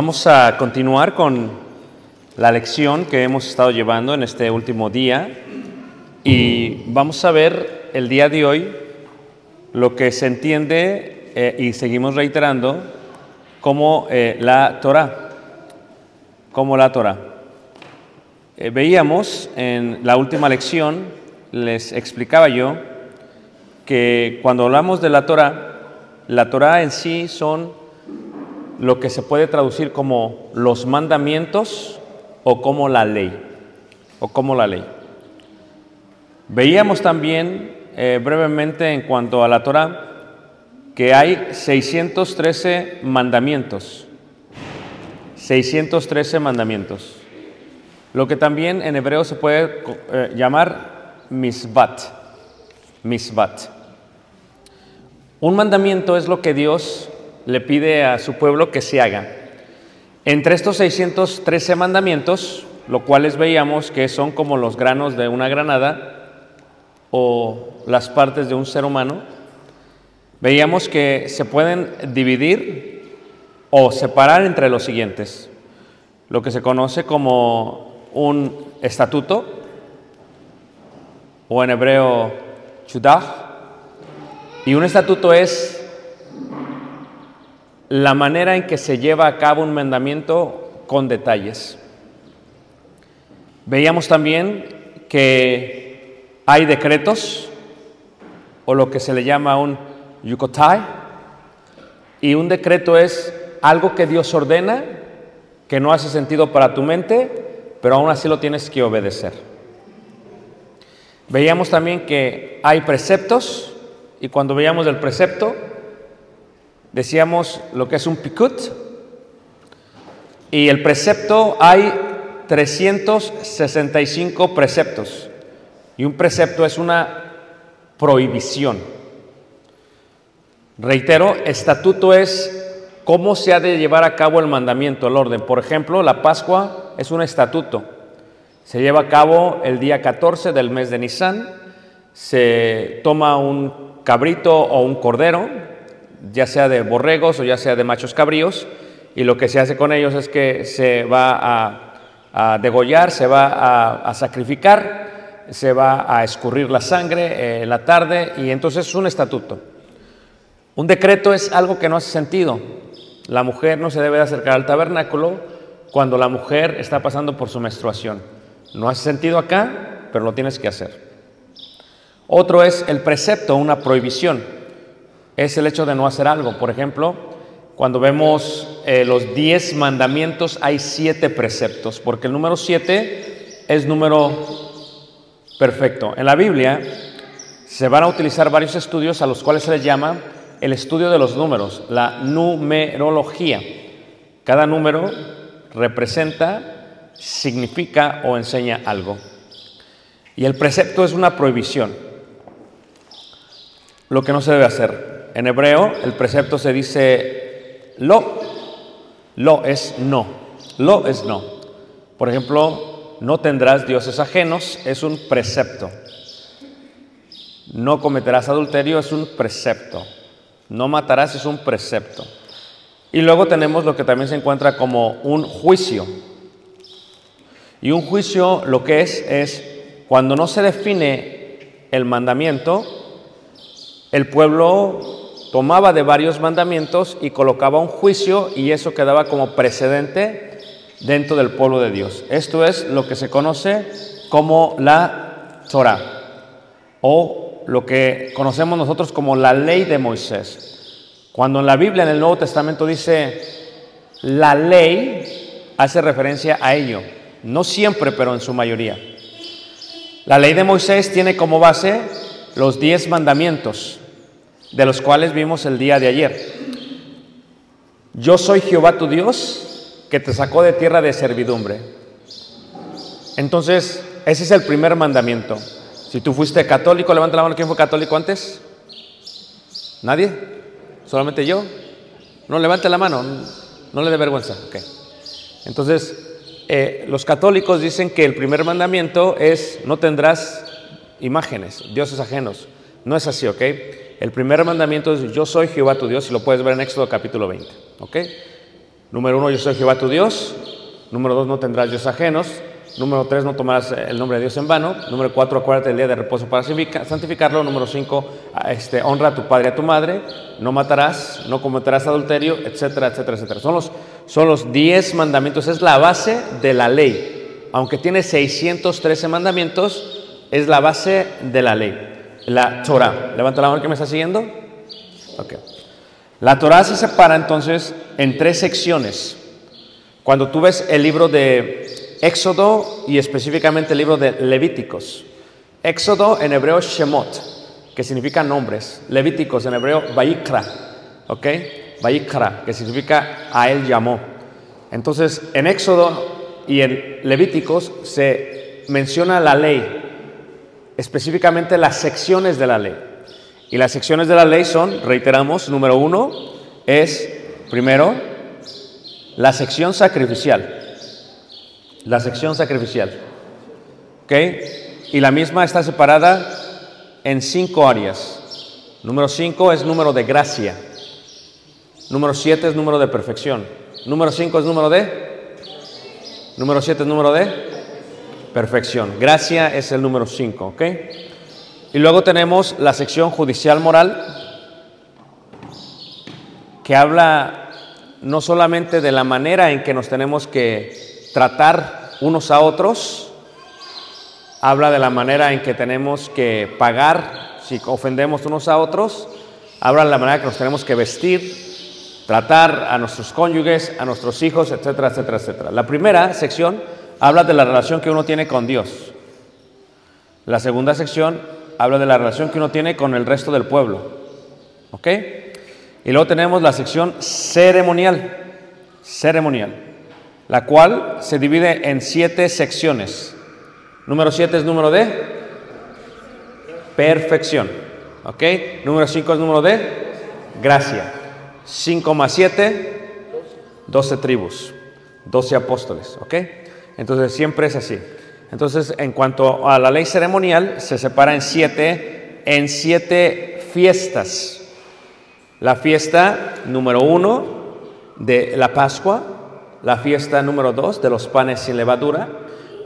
Vamos a continuar con la lección que hemos estado llevando en este último día y vamos a ver el día de hoy lo que se entiende eh, y seguimos reiterando como eh, la Torah, como la Torah. Eh, veíamos en la última lección, les explicaba yo, que cuando hablamos de la Torah, la Torah en sí son lo que se puede traducir como los mandamientos o como la ley, o como la ley. Veíamos también eh, brevemente en cuanto a la Torah que hay 613 mandamientos, 613 mandamientos, lo que también en hebreo se puede eh, llamar misbat, misbat. Un mandamiento es lo que Dios le pide a su pueblo que se haga. Entre estos 613 mandamientos, lo cuales veíamos que son como los granos de una granada o las partes de un ser humano, veíamos que se pueden dividir o separar entre los siguientes. Lo que se conoce como un estatuto, o en hebreo chudah, y un estatuto es la manera en que se lleva a cabo un mandamiento con detalles. Veíamos también que hay decretos, o lo que se le llama un yukotai, y un decreto es algo que Dios ordena, que no hace sentido para tu mente, pero aún así lo tienes que obedecer. Veíamos también que hay preceptos, y cuando veíamos el precepto, decíamos lo que es un pikut, y el precepto hay 365 preceptos, y un precepto es una prohibición. Reitero, estatuto es cómo se ha de llevar a cabo el mandamiento, el orden. Por ejemplo, la Pascua es un estatuto. Se lleva a cabo el día 14 del mes de Nisan. Se toma un cabrito o un cordero, ya sea de borregos o ya sea de machos cabríos, y lo que se hace con ellos es que se va a, degollar, se va a, sacrificar, se va a escurrir la sangre eh, en la tarde, y entonces es un estatuto. Un decreto es algo que no hace sentido. La mujer no se debe de acercar al tabernáculo cuando la mujer está pasando por su menstruación. No hace sentido acá, pero lo tienes que hacer. Otro es el precepto, una prohibición. Es el hecho de no hacer algo. Por ejemplo, cuando vemos eh, los diez mandamientos, hay siete preceptos, porque el número siete es número perfecto. En la Biblia se van a utilizar varios estudios a los cuales se les llama el estudio de los números, la numerología. Cada número representa, significa o enseña algo. Y el precepto es una prohibición, lo que no se debe hacer. En hebreo el precepto se dice lo, lo es no, lo es no. Por ejemplo, no tendrás dioses ajenos es un precepto. No cometerás adulterio es un precepto. No matarás es un precepto. Y luego tenemos lo que también se encuentra como un juicio. Y un juicio lo que es es cuando no se define el mandamiento, el pueblo tomaba de varios mandamientos y colocaba un juicio y eso quedaba como precedente dentro del pueblo de Dios. Esto es lo que se conoce como la Torah o lo que conocemos nosotros como la ley de Moisés. Cuando en la Biblia, en el Nuevo Testamento dice la ley, hace referencia a ello. No siempre, pero en su mayoría. La ley de Moisés tiene como base los diez mandamientos, de los cuales vimos el día de ayer. Yo soy Jehová tu Dios, que te sacó de tierra de servidumbre. Entonces, ese es el primer mandamiento. Si tú fuiste católico, levanta la mano, ¿quién fue católico antes? ¿Nadie? ¿Solamente yo? No, levante la mano, no le dé vergüenza. Entonces, eh, los católicos dicen que el primer mandamiento es no tendrás imágenes, dioses ajenos. No es así, ¿ok? El primer mandamiento es yo soy Jehová tu Dios y lo puedes ver en Éxodo capítulo 20, ¿ok? Número uno, yo soy Jehová tu Dios. Número dos, no tendrás dioses ajenos. Número tres, no tomarás el nombre de Dios en vano. Número cuatro, acuérdate del día de reposo para santificarlo. Número cinco, este, honra a tu padre y a tu madre. No matarás, no cometerás adulterio, etcétera, etcétera, etcétera. Son los, son los diez mandamientos, es la base de la ley. Aunque tiene 613 mandamientos, es la base de la ley. La Torah. Levanta la mano que me está siguiendo. Ok. La Torah se separa entonces en tres secciones. Cuando tú ves el libro de Éxodo y específicamente el libro de Levíticos. Éxodo en hebreo Shemot, que significa nombres. Levíticos en hebreo Vaikra, ¿ok? Vaikra, que significa a él llamó. Entonces, en Éxodo y en Levíticos se menciona la ley, específicamente las secciones de la ley. Y las secciones de la ley son, reiteramos, número uno, es, primero, la sección sacrificial. La sección sacrificial. ¿Ok? Y la misma está separada en cinco áreas. Número cinco es número de gracia. Número siete es número de perfección. Número cinco es número de... Número siete es número de perfección. Gracia es el número cinco. ¿Ok? Y luego tenemos la sección judicial moral que habla no solamente de la manera en que nos tenemos que tratar unos a otros, habla de la manera en que tenemos que pagar si ofendemos unos a otros, habla de la manera que nos tenemos que vestir, tratar a nuestros cónyuges, a nuestros hijos, etcétera, etcétera, etcétera. La primera sección habla de la relación que uno tiene con Dios. La segunda sección habla de la relación que uno tiene con el resto del pueblo. ¿Ok? Y luego tenemos la sección ceremonial. Ceremonial la cual se divide en siete secciones. Número siete es número de perfección. ¿Ok? Número cinco es número de gracia. 5 más 7, 12 tribus, 12 apóstoles. ¿Ok? Entonces siempre es así. Entonces, en cuanto a la ley ceremonial, se separa en siete, en siete fiestas. La fiesta número uno de la Pascua, la fiesta número 2 de los panes sin levadura,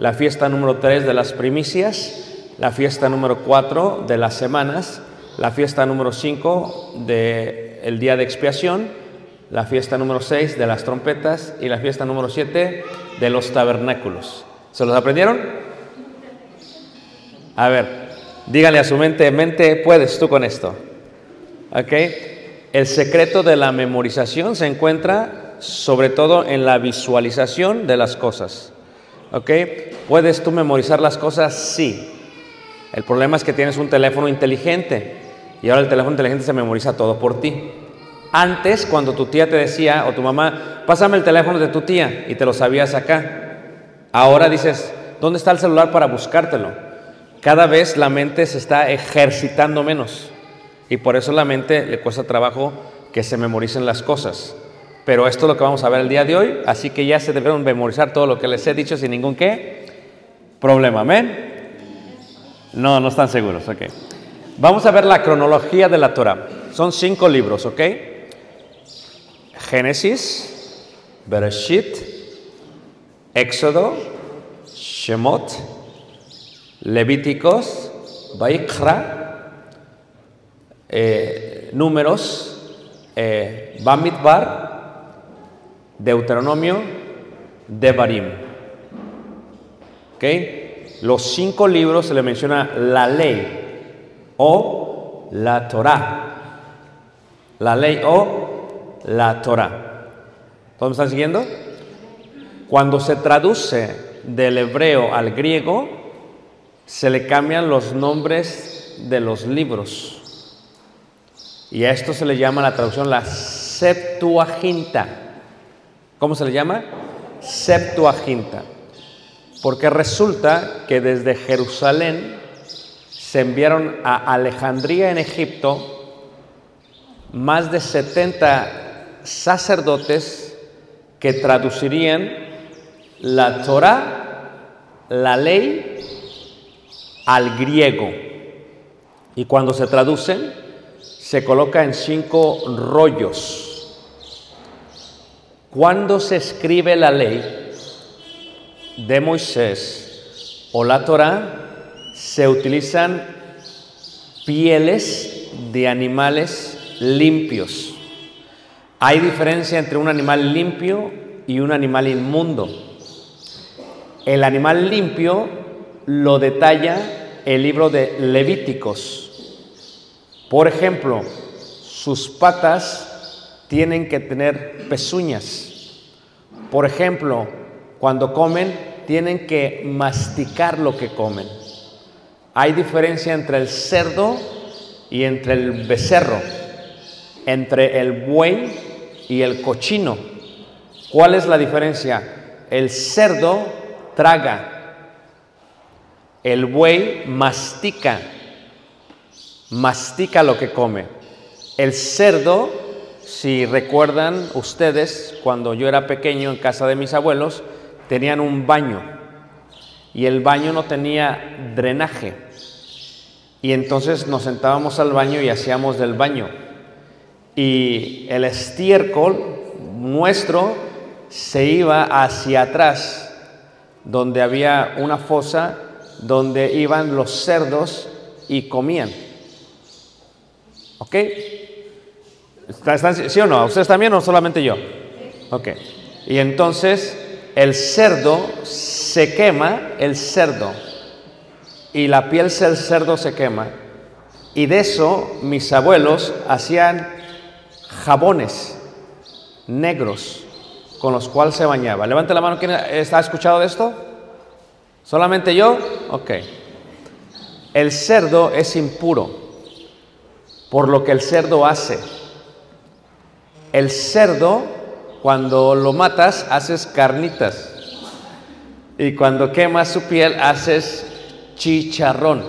la fiesta número 3 de las primicias, la fiesta número 4 de las semanas, la fiesta número 5 del día de expiación, la fiesta número 6 de las trompetas y la fiesta número 7 de los tabernáculos. ¿Se los aprendieron? A ver, dígale a su mente, mente, puedes tú con esto. ¿Ok? El secreto de la memorización se encuentra sobre todo en la visualización de las cosas. ¿Ok? ¿Puedes tú memorizar las cosas? Sí. El problema es que tienes un teléfono inteligente y ahora el teléfono inteligente se memoriza todo por ti. Antes, cuando tu tía te decía, o tu mamá, pásame el teléfono de tu tía y te lo sabías acá. Ahora dices, ¿dónde está el celular para buscártelo? Cada vez la mente se está ejercitando menos y por eso la mente le cuesta trabajo que se memoricen las cosas. Pero esto es lo que vamos a ver el día de hoy, así que ya se debieron memorizar todo lo que les he dicho sin ningún qué problema. Amén. No, no están seguros, ok. Vamos a ver la cronología de la Torah. Son cinco libros, ¿ok? Génesis, Bereshit, Éxodo, Shemot, Levíticos, Vaikra, eh, Números, eh, Bamidbar, Deuteronomio, Devarim. ¿Ok? Los cinco libros se le menciona la ley o la Torah. La ley o la Torah. ¿Todos me están siguiendo? Cuando se traduce del hebreo al griego, se le cambian los nombres de los libros. Y a esto se le llama la traducción la Septuaginta. ¿Cómo se le llama? Septuaginta. Porque resulta que desde Jerusalén se enviaron a Alejandría en Egipto más de 70 sacerdotes que traducirían la Torah, la ley, al griego. Y cuando se traducen, se coloca en cinco rollos. Cuando se escribe la ley de Moisés o la Torah, se utilizan pieles de animales limpios. Hay diferencia entre un animal limpio y un animal inmundo. El animal limpio lo detalla el libro de Levíticos. Por ejemplo, sus patas tienen que tener pezuñas. Por ejemplo, cuando comen, tienen que masticar lo que comen. Hay diferencia entre el cerdo y entre el becerro, entre el buey y el cochino. ¿Cuál es la diferencia? El cerdo traga, el buey mastica, mastica lo que come. El cerdo, si recuerdan ustedes, cuando yo era pequeño en casa de mis abuelos, tenían un baño y el baño no tenía drenaje. Y entonces nos sentábamos al baño y hacíamos del baño. Y el estiércol nuestro se iba hacia atrás, donde había una fosa donde iban los cerdos y comían. ¿Ok? ¿Están, ¿Sí o no? ¿Ustedes también o solamente yo? Ok. Y entonces el cerdo se quema, el cerdo, y la piel del cerdo se quema. Y de eso mis abuelos hacían jabones negros con los cuales se bañaba. Levante la mano, ¿quién está escuchado de esto? ¿Solamente yo? Ok. El cerdo es impuro por lo que el cerdo hace. El cerdo, cuando lo matas, haces carnitas. Y cuando quemas su piel, haces chicharrón.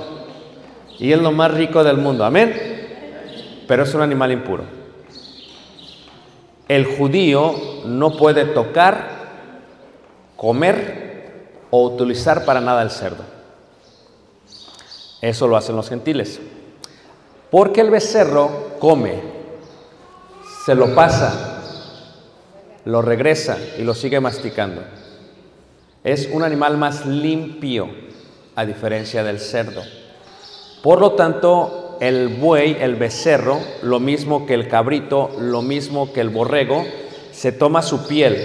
Y es lo más rico del mundo. Amén. Pero es un animal impuro. El judío no puede tocar, comer o utilizar para nada el cerdo. Eso lo hacen los gentiles. Porque el becerro come, se lo pasa, lo regresa y lo sigue masticando. Es un animal más limpio a diferencia del cerdo. Por lo tanto, el buey, el becerro, lo mismo que el cabrito, lo mismo que el borrego, se toma su piel,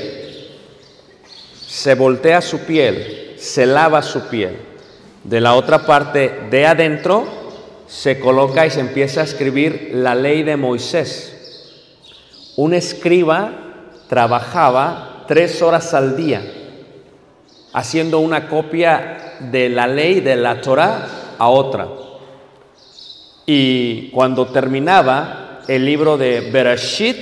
se voltea su piel, se lava su piel. De la otra parte, de adentro, se coloca y se empieza a escribir la ley de Moisés. un escriba trabajaba tres horas al día haciendo una copia de la ley de la Torah a otra. Y cuando terminaba el libro de Bereshit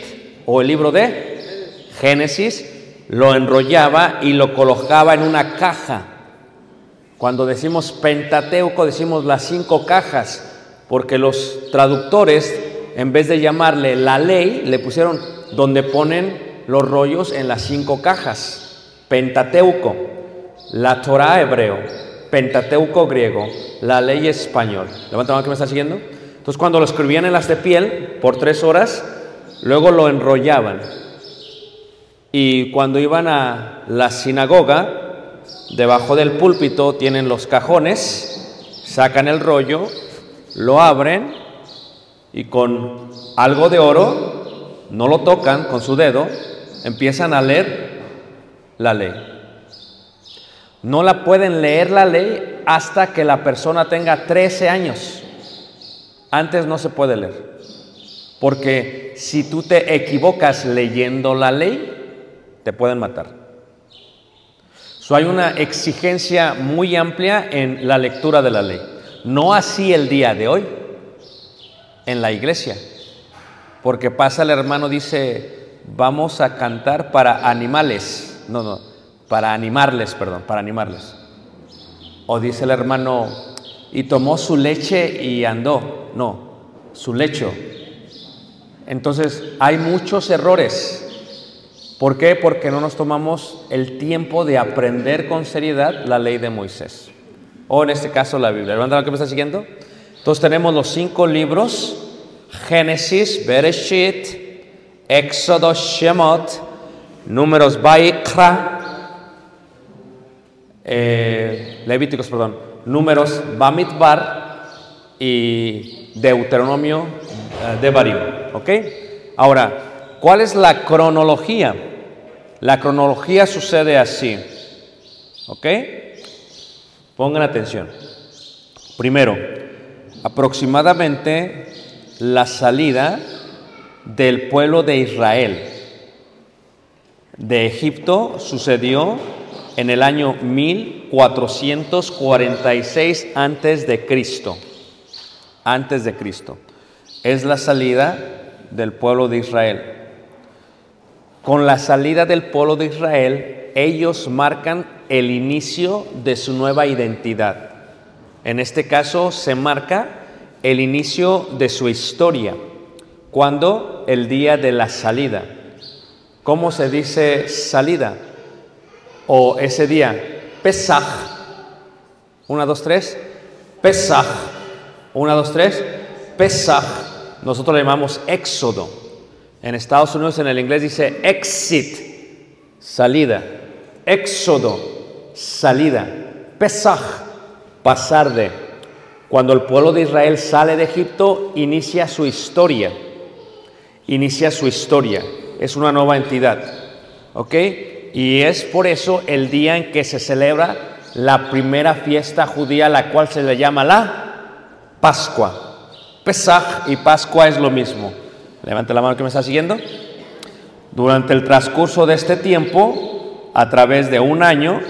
o el libro de Génesis, lo enrollaba y lo colocaba en una caja. Cuando decimos Pentateuco decimos las cinco cajas, porque los traductores, en vez de llamarle la ley, le pusieron donde ponen los rollos en las cinco cajas. Pentateuco, la Torah hebreo, Pentateuco griego, la ley español. Levanta la mano que me está siguiendo. Entonces cuando lo escribían en las de piel por tres horas, luego lo enrollaban. Y cuando iban a la sinagoga, debajo del púlpito tienen los cajones, sacan el rollo, lo abren y con algo de oro, no lo tocan con su dedo, empiezan a leer la ley. No la pueden leer la ley hasta que la persona tenga 13 años. Antes no se puede leer. Porque si tú te equivocas leyendo la ley, te pueden matar. So, hay una exigencia muy amplia en la lectura de la ley. No así el día de hoy en la iglesia. Porque pasa el hermano, dice, vamos a cantar para animales. No, no, para animarles, perdón, para animarles. O dice el hermano, y tomó su leche y andó. No, su lecho. Entonces, hay muchos errores. ¿Por qué? Porque no nos tomamos el tiempo de aprender con seriedad la ley de Moisés. O en este caso la Biblia. ¿Levanta lo que me está siguiendo? Entonces tenemos los cinco libros. Génesis, Bereshit, Éxodo, Shemot, Números, Baikra, eh, Levíticos, perdón, Números, Bamidbar y Deuteronomio eh, de Barim. ¿Ok? Ahora, ¿cuál es la cronología? La cronología sucede así. ¿Ok? Pongan atención. Primero, aproximadamente la salida del pueblo de Israel de Egipto sucedió en el año 1446 antes de Cristo. Antes de Cristo. Es la salida del pueblo de Israel. Con la salida del pueblo de Israel, ellos marcan el inicio de su nueva identidad. En este caso se marca el inicio de su historia, cuando el día de la salida. ¿Cómo se dice salida? O ese día, Pesaj. Una, dos, tres. Pesaj. Una, dos, tres. Pesaj. Nosotros le llamamos éxodo. En Estados Unidos en el inglés dice exit, salida. Éxodo, salida. Pesaj, pasar de. Cuando el pueblo de Israel sale de Egipto, inicia su historia. Inicia su historia. Es una nueva entidad. ¿Ok? Y es por eso el día en que se celebra la primera fiesta judía, la cual se le llama la Pascua. Pesaj y Pascua es lo mismo. Levante la mano que me está siguiendo. Durante el transcurso de este tiempo, a través de un año,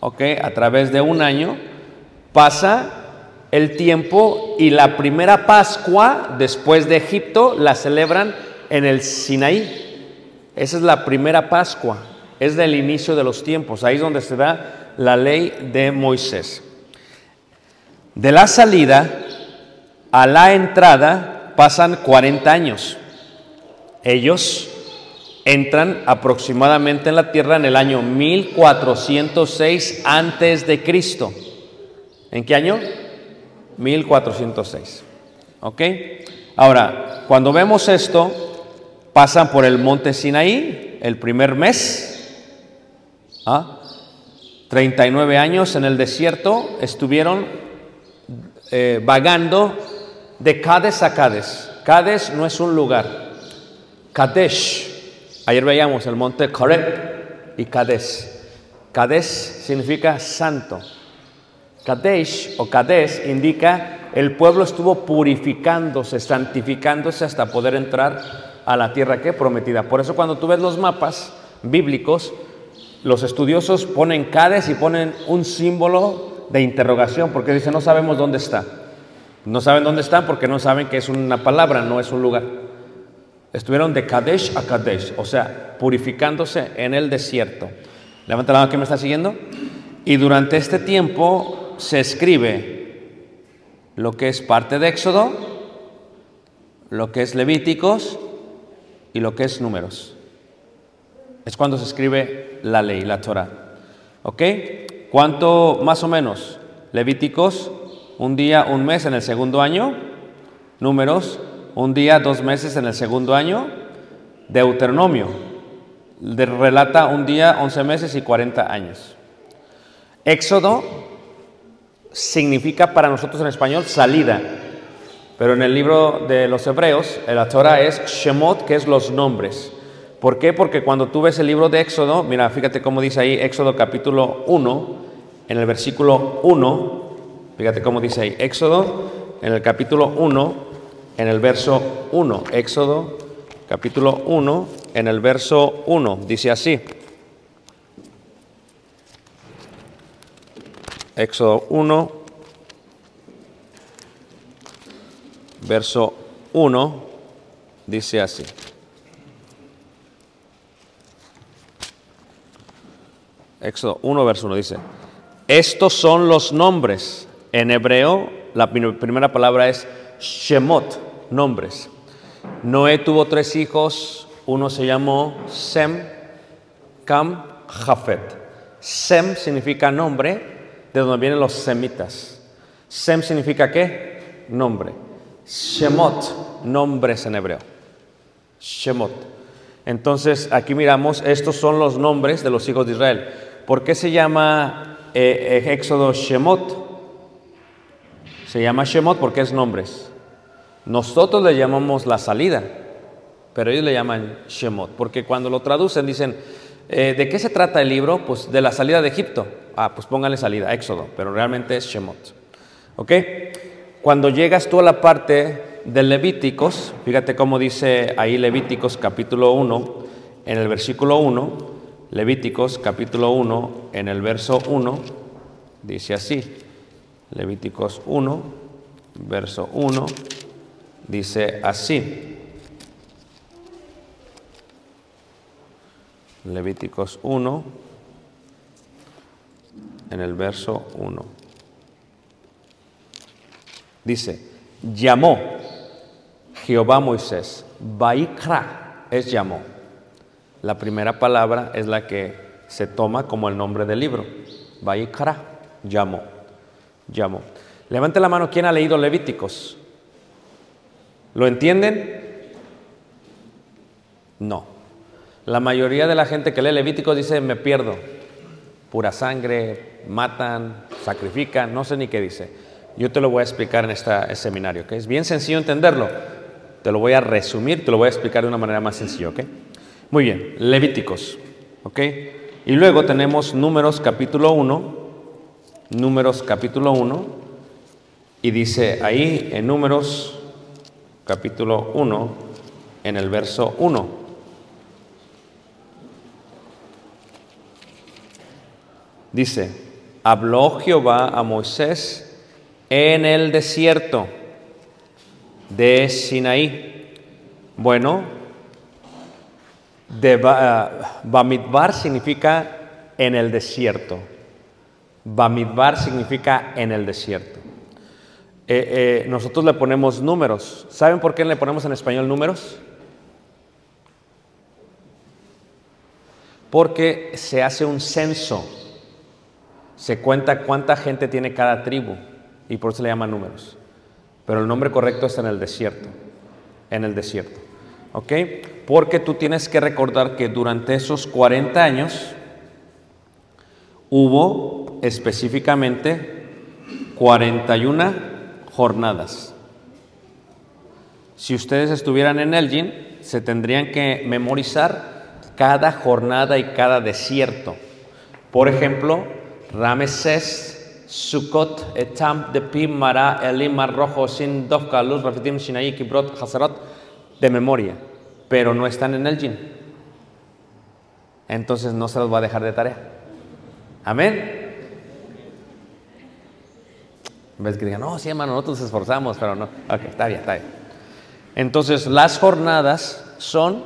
ok, a través de un año, pasa el tiempo y la primera Pascua después de Egipto la celebran en el Sinaí. Esa es la primera Pascua, es del inicio de los tiempos, ahí es donde se da la ley de Moisés. De la salida a la entrada pasan 40 años. Ellos entran aproximadamente en la tierra en el año 1406 antes de Cristo. ¿En qué año? 1406. ¿Ok? Ahora, cuando vemos esto, pasan por el monte Sinaí el primer mes. ¿ah? 39 años en el desierto estuvieron eh, vagando de Cades a Cades. Cades no es un lugar. Kadesh. Ayer veíamos el monte Coreb y Cades. Cades significa santo. Kadesh o Cades indica el pueblo estuvo purificándose, santificándose hasta poder entrar a la tierra que prometida. Por eso cuando tú ves los mapas bíblicos, los estudiosos ponen Cades y ponen un símbolo de interrogación, porque dicen no sabemos dónde está. No saben dónde están porque no saben que es una palabra, no es un lugar. Estuvieron de Kadesh a Kadesh, o sea, purificándose en el desierto. Levanta la mano que me está siguiendo. Y durante este tiempo se escribe lo que es parte de Éxodo, lo que es Levíticos y lo que es Números. Es cuando se escribe la ley, la Torah. ¿Ok? ¿Cuánto más o menos? Levíticos, un día, un mes en el segundo año. Números, un día, dos meses en el segundo año. Deuteronomio, de- relata un día, once meses y cuarenta años. Éxodo significa para nosotros en español salida, pero en el libro de los hebreos, la Torah es Shemot, que es los nombres. ¿Por qué? Porque cuando tú ves el libro de Éxodo, mira, fíjate cómo dice ahí Éxodo capítulo 1, en el versículo 1, fíjate cómo dice ahí Éxodo, en el capítulo 1, en el verso 1, Éxodo capítulo 1, en el verso 1, dice así. Éxodo 1, verso 1, dice así. Éxodo 1, verso 1 dice, estos son los nombres. En hebreo, la prim- primera palabra es Shemot, nombres. Noé tuvo tres hijos, uno se llamó Sem, Cam, Jafet. Sem significa nombre, de donde vienen los semitas. Sem significa qué? Nombre. Shemot, nombres en hebreo. Shemot. Entonces, aquí miramos, estos son los nombres de los hijos de Israel. ¿Por qué se llama eh, eh, Éxodo Shemot? Se llama Shemot porque es nombres. Nosotros le llamamos la salida, pero ellos le llaman Shemot, porque cuando lo traducen dicen, eh, ¿de qué se trata el libro? Pues de la salida de Egipto. Ah, pues póngale salida, Éxodo, pero realmente es Shemot. ¿Ok? Cuando llegas tú a la parte de Levíticos, fíjate cómo dice ahí Levíticos capítulo 1, en el versículo 1, Levíticos capítulo 1, en el verso 1, dice así, Levíticos 1, verso 1, dice así. Levíticos 1, en el verso 1. Dice, llamó Jehová Moisés, Baikra es llamó. La primera palabra es la que se toma como el nombre del libro. Baikra, llamó, llamó. Levante la mano, ¿quién ha leído Levíticos? ¿Lo entienden? No. La mayoría de la gente que lee Levíticos dice, me pierdo. Pura sangre, matan, sacrifican, no sé ni qué dice. Yo te lo voy a explicar en este seminario, que es bien sencillo entenderlo. Te lo voy a resumir, te lo voy a explicar de una manera más sencilla, ¿ok? Muy bien, Levíticos, ¿ok? Y luego tenemos Números capítulo 1, Números capítulo 1, y dice ahí en Números capítulo 1, en el verso 1. Dice, habló Jehová a Moisés en el desierto de Sinaí. Bueno, de Ba- Bamidbar significa en el desierto. Bamidbar significa en el desierto. Eh, eh, nosotros le ponemos números. ¿Saben por qué le ponemos en español números? Porque se hace un censo. Se cuenta cuánta gente tiene cada tribu y por eso le llaman números. Pero el nombre correcto es en el desierto. En el desierto. ¿Ok? Porque tú tienes que recordar que durante esos 40 años hubo específicamente 41 jornadas. Si ustedes estuvieran en Elgin, se tendrían que memorizar cada jornada y cada desierto. Por ejemplo, Ramesés, Sukkot, Etam, Depim, Mara, Elim, Mar Rojo, Sin, Dovka, Luz, Rafitim, Sinaí, Kibrot, Hazarot, de memoria. pero no están en el gym. Entonces no se los va a dejar de tarea. Amén. Ves que digan, no, sí, hermano, nosotros nos esforzamos, pero no. Ok, está bien, está bien. Entonces, las jornadas son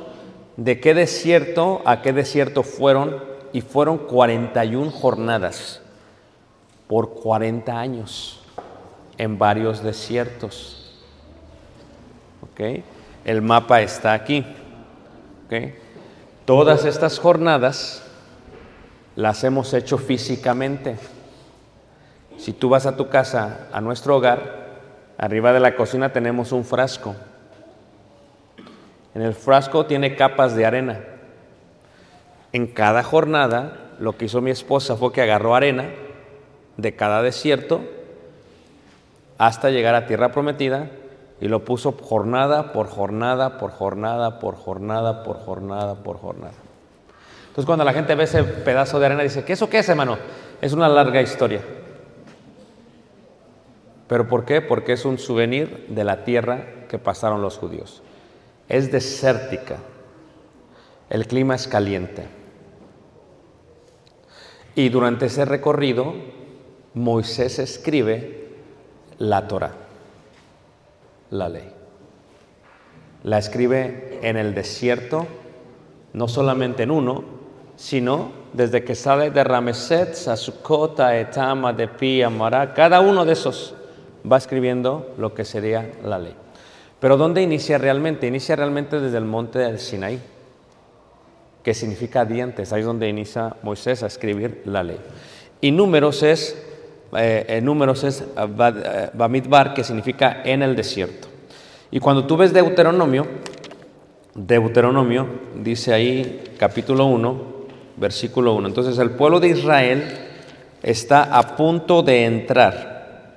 de qué desierto a qué desierto fueron, y fueron 41 jornadas por 40 años en varios desiertos. El mapa está aquí. Todas estas jornadas las hemos hecho físicamente. Si tú vas a tu casa, a nuestro hogar, arriba de la cocina tenemos un frasco. En el frasco tiene capas de arena. En cada jornada, lo que hizo mi esposa fue que agarró arena de cada desierto hasta llegar a tierra prometida y lo puso jornada por jornada, por jornada, por jornada, por jornada, por jornada. Entonces cuando la gente ve ese pedazo de arena dice, ¿qué eso qué es, hermano? Es una larga historia. ¿Pero por qué? Porque es un souvenir de la tierra que pasaron los judíos. Es desértica. El clima es caliente. Y durante ese recorrido, Moisés escribe la Torah, la ley. La escribe en el desierto, no solamente en uno, sino desde que sale de Rameset, Sasukot, Etama, de Pi, Mará, cada uno de esos va escribiendo lo que sería la ley. Pero ¿dónde inicia realmente? Inicia realmente desde el monte del Sinaí, que significa dientes. Ahí es donde inicia Moisés a escribir la ley. Y números es, eh, eh, números es eh, Bad- eh, Bamidbar, que significa en el desierto. Y cuando tú ves Deuteronomio, Deuteronomio dice ahí capítulo 1, versículo 1. Entonces el pueblo de Israel está a punto de entrar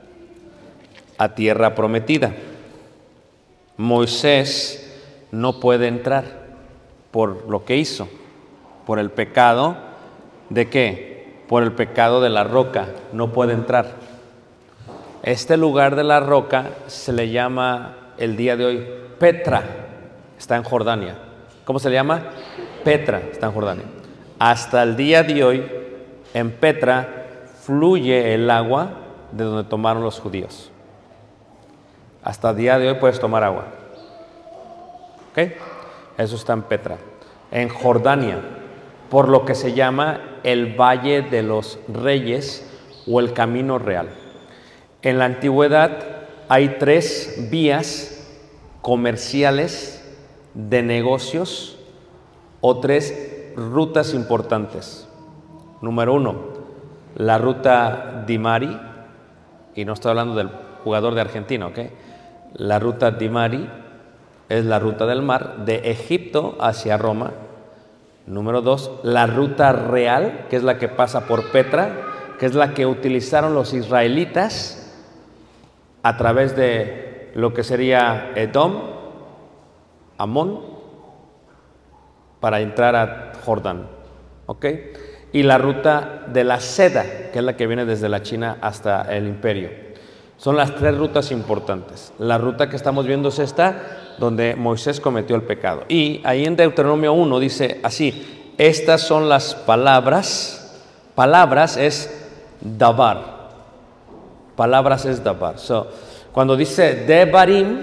a tierra prometida. Moisés no puede entrar por lo que hizo, por el pecado de qué? Por el pecado de la roca, no puede entrar. Este lugar de la roca se le llama el día de hoy Petra, está en Jordania. ¿Cómo se le llama? Petra, está en Jordania. Hasta el día de hoy, en Petra fluye el agua de donde tomaron los judíos. Hasta el día de hoy puedes tomar agua. ¿Ok? Eso está en Petra. En Jordania, por lo que se llama el Valle de los Reyes o el Camino Real. En la antigüedad hay tres vías comerciales de negocios o tres rutas importantes. Número uno, la ruta Dimari, y no estoy hablando del jugador de Argentina, ¿ok? La ruta Dimari es la ruta del mar de Egipto hacia Roma. Número dos, la ruta real, que es la que pasa por Petra, que es la que utilizaron los israelitas a través de lo que sería Edom, Amón, para entrar a Jordán. ¿Ok? Y la ruta de la seda, que es la que viene desde la China hasta el imperio. Son las tres rutas importantes. La ruta que estamos viendo es esta, donde Moisés cometió el pecado. Y ahí en Deuteronomio 1 dice así, estas son las palabras, palabras es dabar, palabras es dabar. So, cuando dice devarim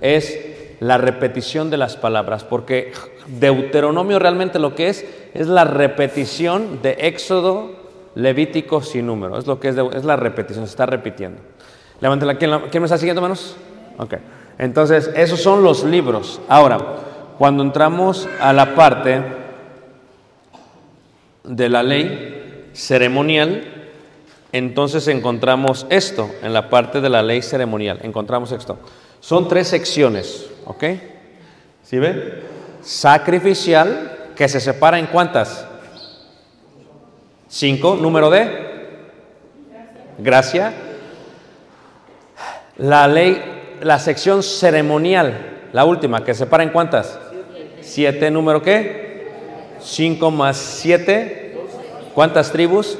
es la repetición de las palabras, porque Deuteronomio realmente lo que es es la repetición de Éxodo, Levítico sin número, es lo que es, es la repetición, se está repitiendo. Levántela, ¿quién, la- quién me está siguiendo, hermanos? Ok. Entonces, esos son los libros. Ahora, cuando entramos a la parte de la ley ceremonial, entonces encontramos esto, en la parte de la ley ceremonial, encontramos esto. Son tres secciones, ¿ok? ¿Sí ven? Sacrificial, que se separa en cuántas? Cinco, número de gracia. La ley, la sección ceremonial, la última, que se separa en cuántas? Siete, número qué? Cinco más siete. ¿Cuántas tribus?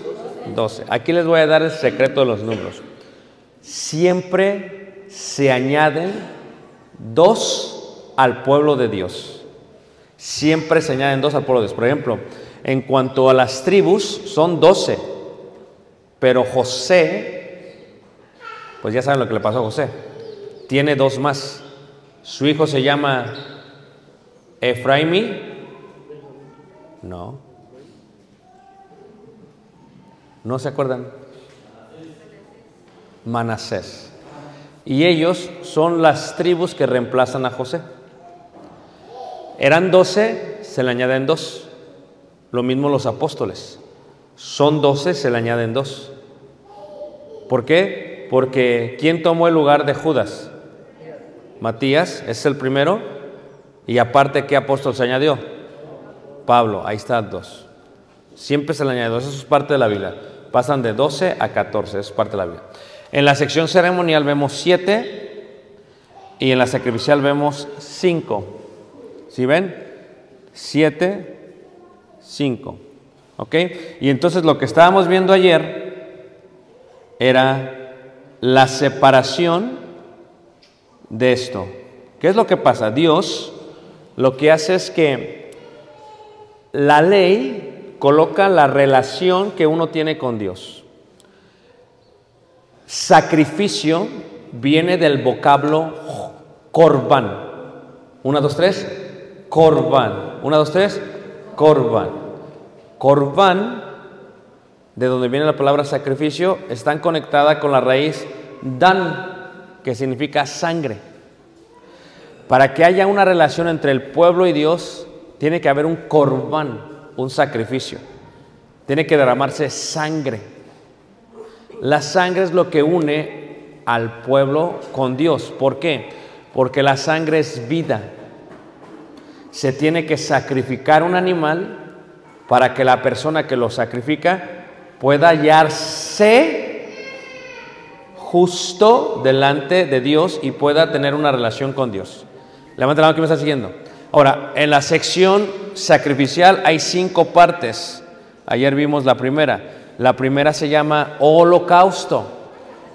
Doce. Aquí les voy a dar el secreto de los números. Siempre se añaden dos al pueblo de Dios. Siempre se añaden dos al pueblo de Dios. Por ejemplo, en cuanto a las tribus, son doce. Pero José, pues ya saben lo que le pasó a José. Tiene dos más. Su hijo se llama Efraimi. No. ¿No se acuerdan? Manasés. Y ellos son las tribus que reemplazan a José. Eran doce, se le añaden dos. Lo mismo los apóstoles. Son doce, se le añaden dos. ¿Por qué? Porque ¿quién tomó el lugar de Judas? Matías, es el primero. Y aparte, ¿qué apóstol se añadió? Pablo, ahí están dos. Siempre se le añade dos, eso es parte de la Biblia. Pasan de 12 a 14, eso es parte de la Biblia. En la sección ceremonial vemos siete y en la sacrificial vemos cinco. ¿Sí ven? Siete, cinco. ¿Ok? Y entonces lo que estábamos viendo ayer era la separación de esto. ¿Qué es lo que pasa? Dios lo que hace es que la ley coloca la relación que uno tiene con Dios. Sacrificio viene del vocablo corban. Una, dos, tres. Corban. Una, dos, tres. Corban. Corban, de donde viene la palabra sacrificio, están conectada con la raíz dan, que significa sangre. Para que haya una relación entre el pueblo y Dios, tiene que haber un corbán, un sacrificio. Tiene que derramarse sangre. La sangre es lo que une al pueblo con Dios. ¿Por qué? Porque la sangre es vida. Se tiene que sacrificar un animal para que la persona que lo sacrifica pueda hallarse justo delante de Dios y pueda tener una relación con Dios. Levanta la mano que me está siguiendo. Ahora, en la sección sacrificial hay cinco partes. Ayer vimos la primera. La primera se llama holocausto.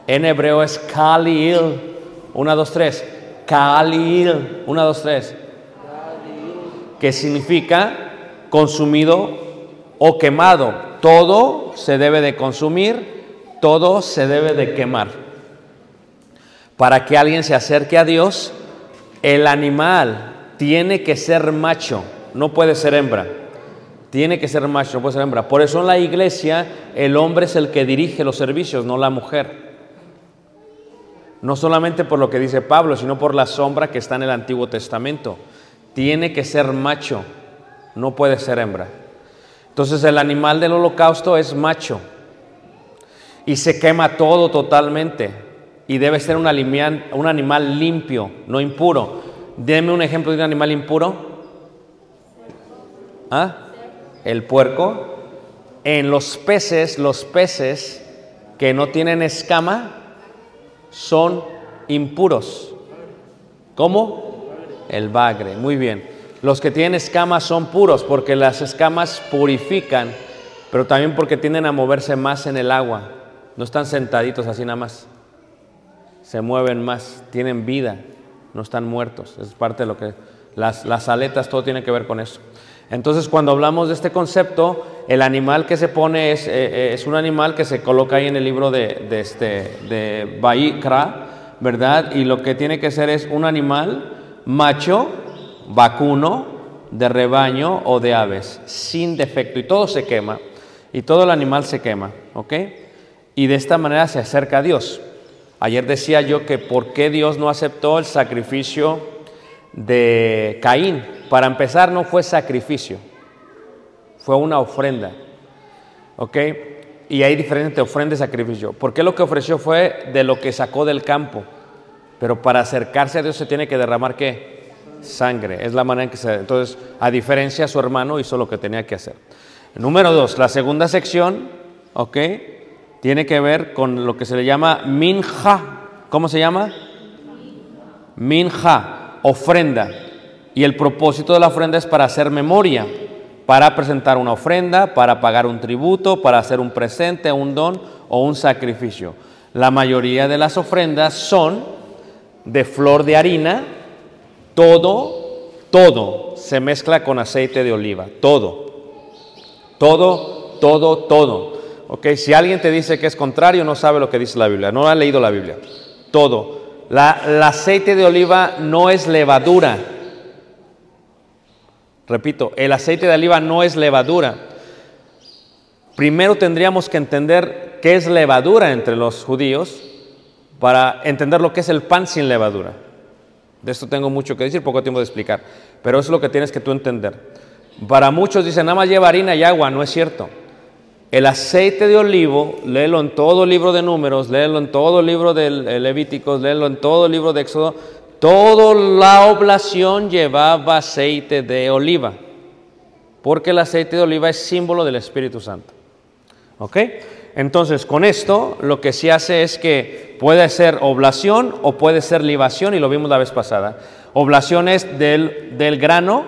En hebreo es kalil. Una, dos, tres. Kalil. Una, dos, tres. Que significa consumido o quemado. Todo se debe de consumir, todo se debe de quemar. Para que alguien se acerque a Dios, el animal tiene que ser macho, no puede ser hembra. Tiene que ser macho, no puede ser hembra. Por eso en la iglesia el hombre es el que dirige los servicios, no la mujer. No solamente por lo que dice Pablo, sino por la sombra que está en el Antiguo Testamento. Tiene que ser macho, no puede ser hembra. Entonces el animal del holocausto es macho y se quema todo totalmente y debe ser un, animal limpio, no impuro. Deme un ejemplo de un animal impuro. ¿Ah? El puerco. En los peces, los peces que no tienen escama son impuros. ¿Cómo? El bagre, muy bien. Los que tienen escamas son puros porque las escamas purifican, pero también porque tienden a moverse más en el agua. No están sentaditos así nada más. Se mueven más, tienen vida, no están muertos. Es parte de lo que... Las, las aletas, todo tiene que ver con eso. Entonces, cuando hablamos de este concepto, el animal que se pone es, eh, eh, es un animal que se coloca ahí en el libro de, de, este, de Baikra, ¿verdad? Y lo que tiene que ser es un animal macho, vacuno, de rebaño o de aves, sin defecto. Y todo se quema, y todo el animal se quema, ¿ok? Y de esta manera se acerca a Dios. Ayer decía yo que por qué Dios no aceptó el sacrificio de Caín. Para empezar, no fue sacrificio, fue una ofrenda. ¿Ok? Y hay diferencia entre ofrenda y sacrificio. ¿Por qué lo que ofreció fue de lo que sacó del campo? Pero para acercarse a Dios se tiene que derramar qué? Sangre. Es la manera en que se. Entonces, a diferencia, su hermano hizo lo que tenía que hacer. Número dos, la segunda sección, ¿ok? Tiene que ver con lo que se le llama minja. ¿Cómo se llama? Minja, ofrenda. Y el propósito de la ofrenda es para hacer memoria, para presentar una ofrenda, para pagar un tributo, para hacer un presente, un don o un sacrificio. La mayoría de las ofrendas son de flor de harina, todo, todo se mezcla con aceite de oliva, todo. Todo, todo, todo. ¿Ok? Si alguien te dice que es contrario, no sabe lo que dice la Biblia, no ha leído la Biblia. Todo. La, el aceite de oliva no es levadura. Repito, el aceite de oliva no es levadura. Primero tendríamos que entender qué es levadura entre los judíos para entender lo que es el pan sin levadura. De esto tengo mucho que decir, poco tiempo de explicar, pero eso es lo que tienes que tú entender. Para muchos dicen, nada más lleva harina y agua, no es cierto. El aceite de olivo, léelo en todo libro de números, léelo en todo libro de Levíticos, léelo en todo libro de Éxodo, toda la oblación llevaba aceite de oliva, porque el aceite de oliva es símbolo del Espíritu Santo. ¿Ok? Entonces, con esto lo que se hace es que puede ser oblación o puede ser libación, y lo vimos la vez pasada. Oblación es del, del grano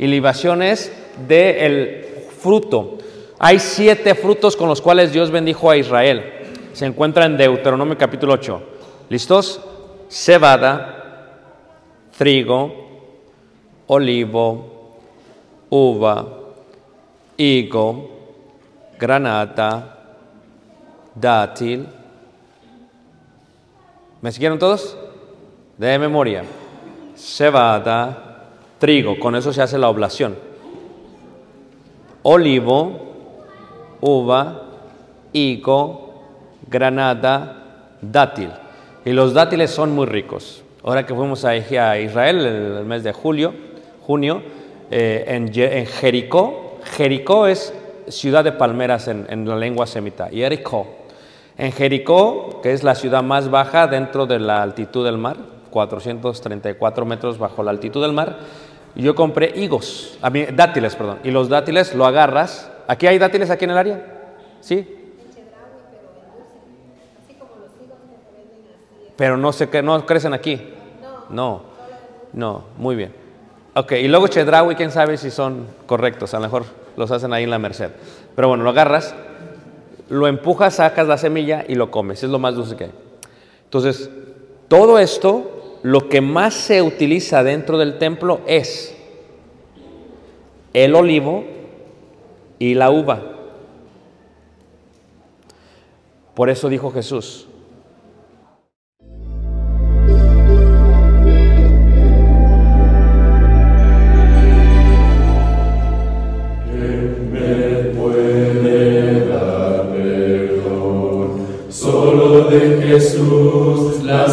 y libación es del fruto. Hay siete frutos con los cuales Dios bendijo a Israel. Se encuentra en Deuteronomio capítulo 8. ¿Listos? Cebada, trigo, olivo, uva, higo, granata, dátil. ¿Me siguieron todos? De memoria. Cebada, trigo, con eso se hace la oblación. Olivo, uva, higo, granada, dátil. Y los dátiles son muy ricos. Ahora que fuimos a Israel el mes de julio, junio, eh, en, en, Jericó, Jericó es ciudad de palmeras en, en la lengua semita, Jericó. En Jericó, que es la ciudad más baja dentro de la altitud del mar, 434 metros bajo la altitud del mar, yo compré higos, a mí, dátiles, perdón, y los dátiles lo agarras. ¿Aquí hay dátiles aquí en el área? ¿Sí? Pero no, se, no crecen aquí. No, no, muy bien. Ok, y luego chedraui, quién sabe si son correctos, a lo mejor los hacen ahí en la merced. Pero bueno, lo agarras, lo empujas, sacas la semilla y lo comes, es lo más dulce que hay. Entonces, todo esto, lo que más se utiliza dentro del templo es el olivo y la uva. Por eso dijo Jesús, Jesús, la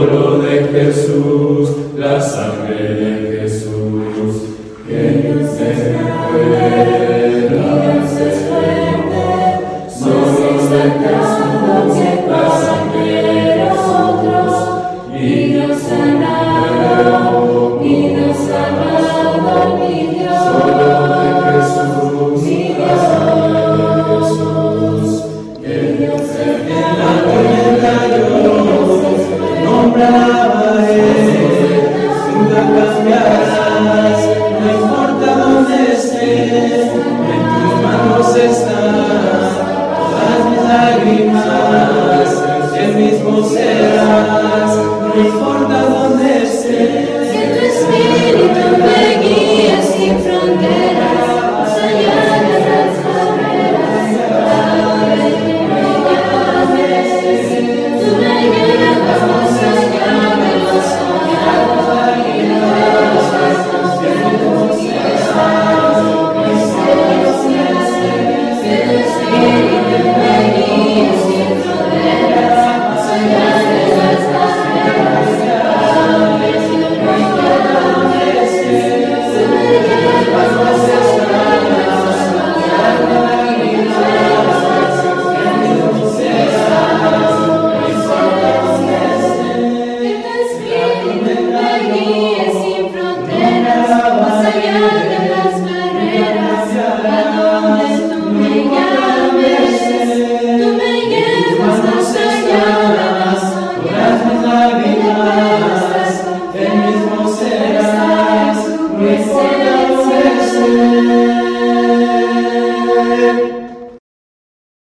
De Jesús, la sangre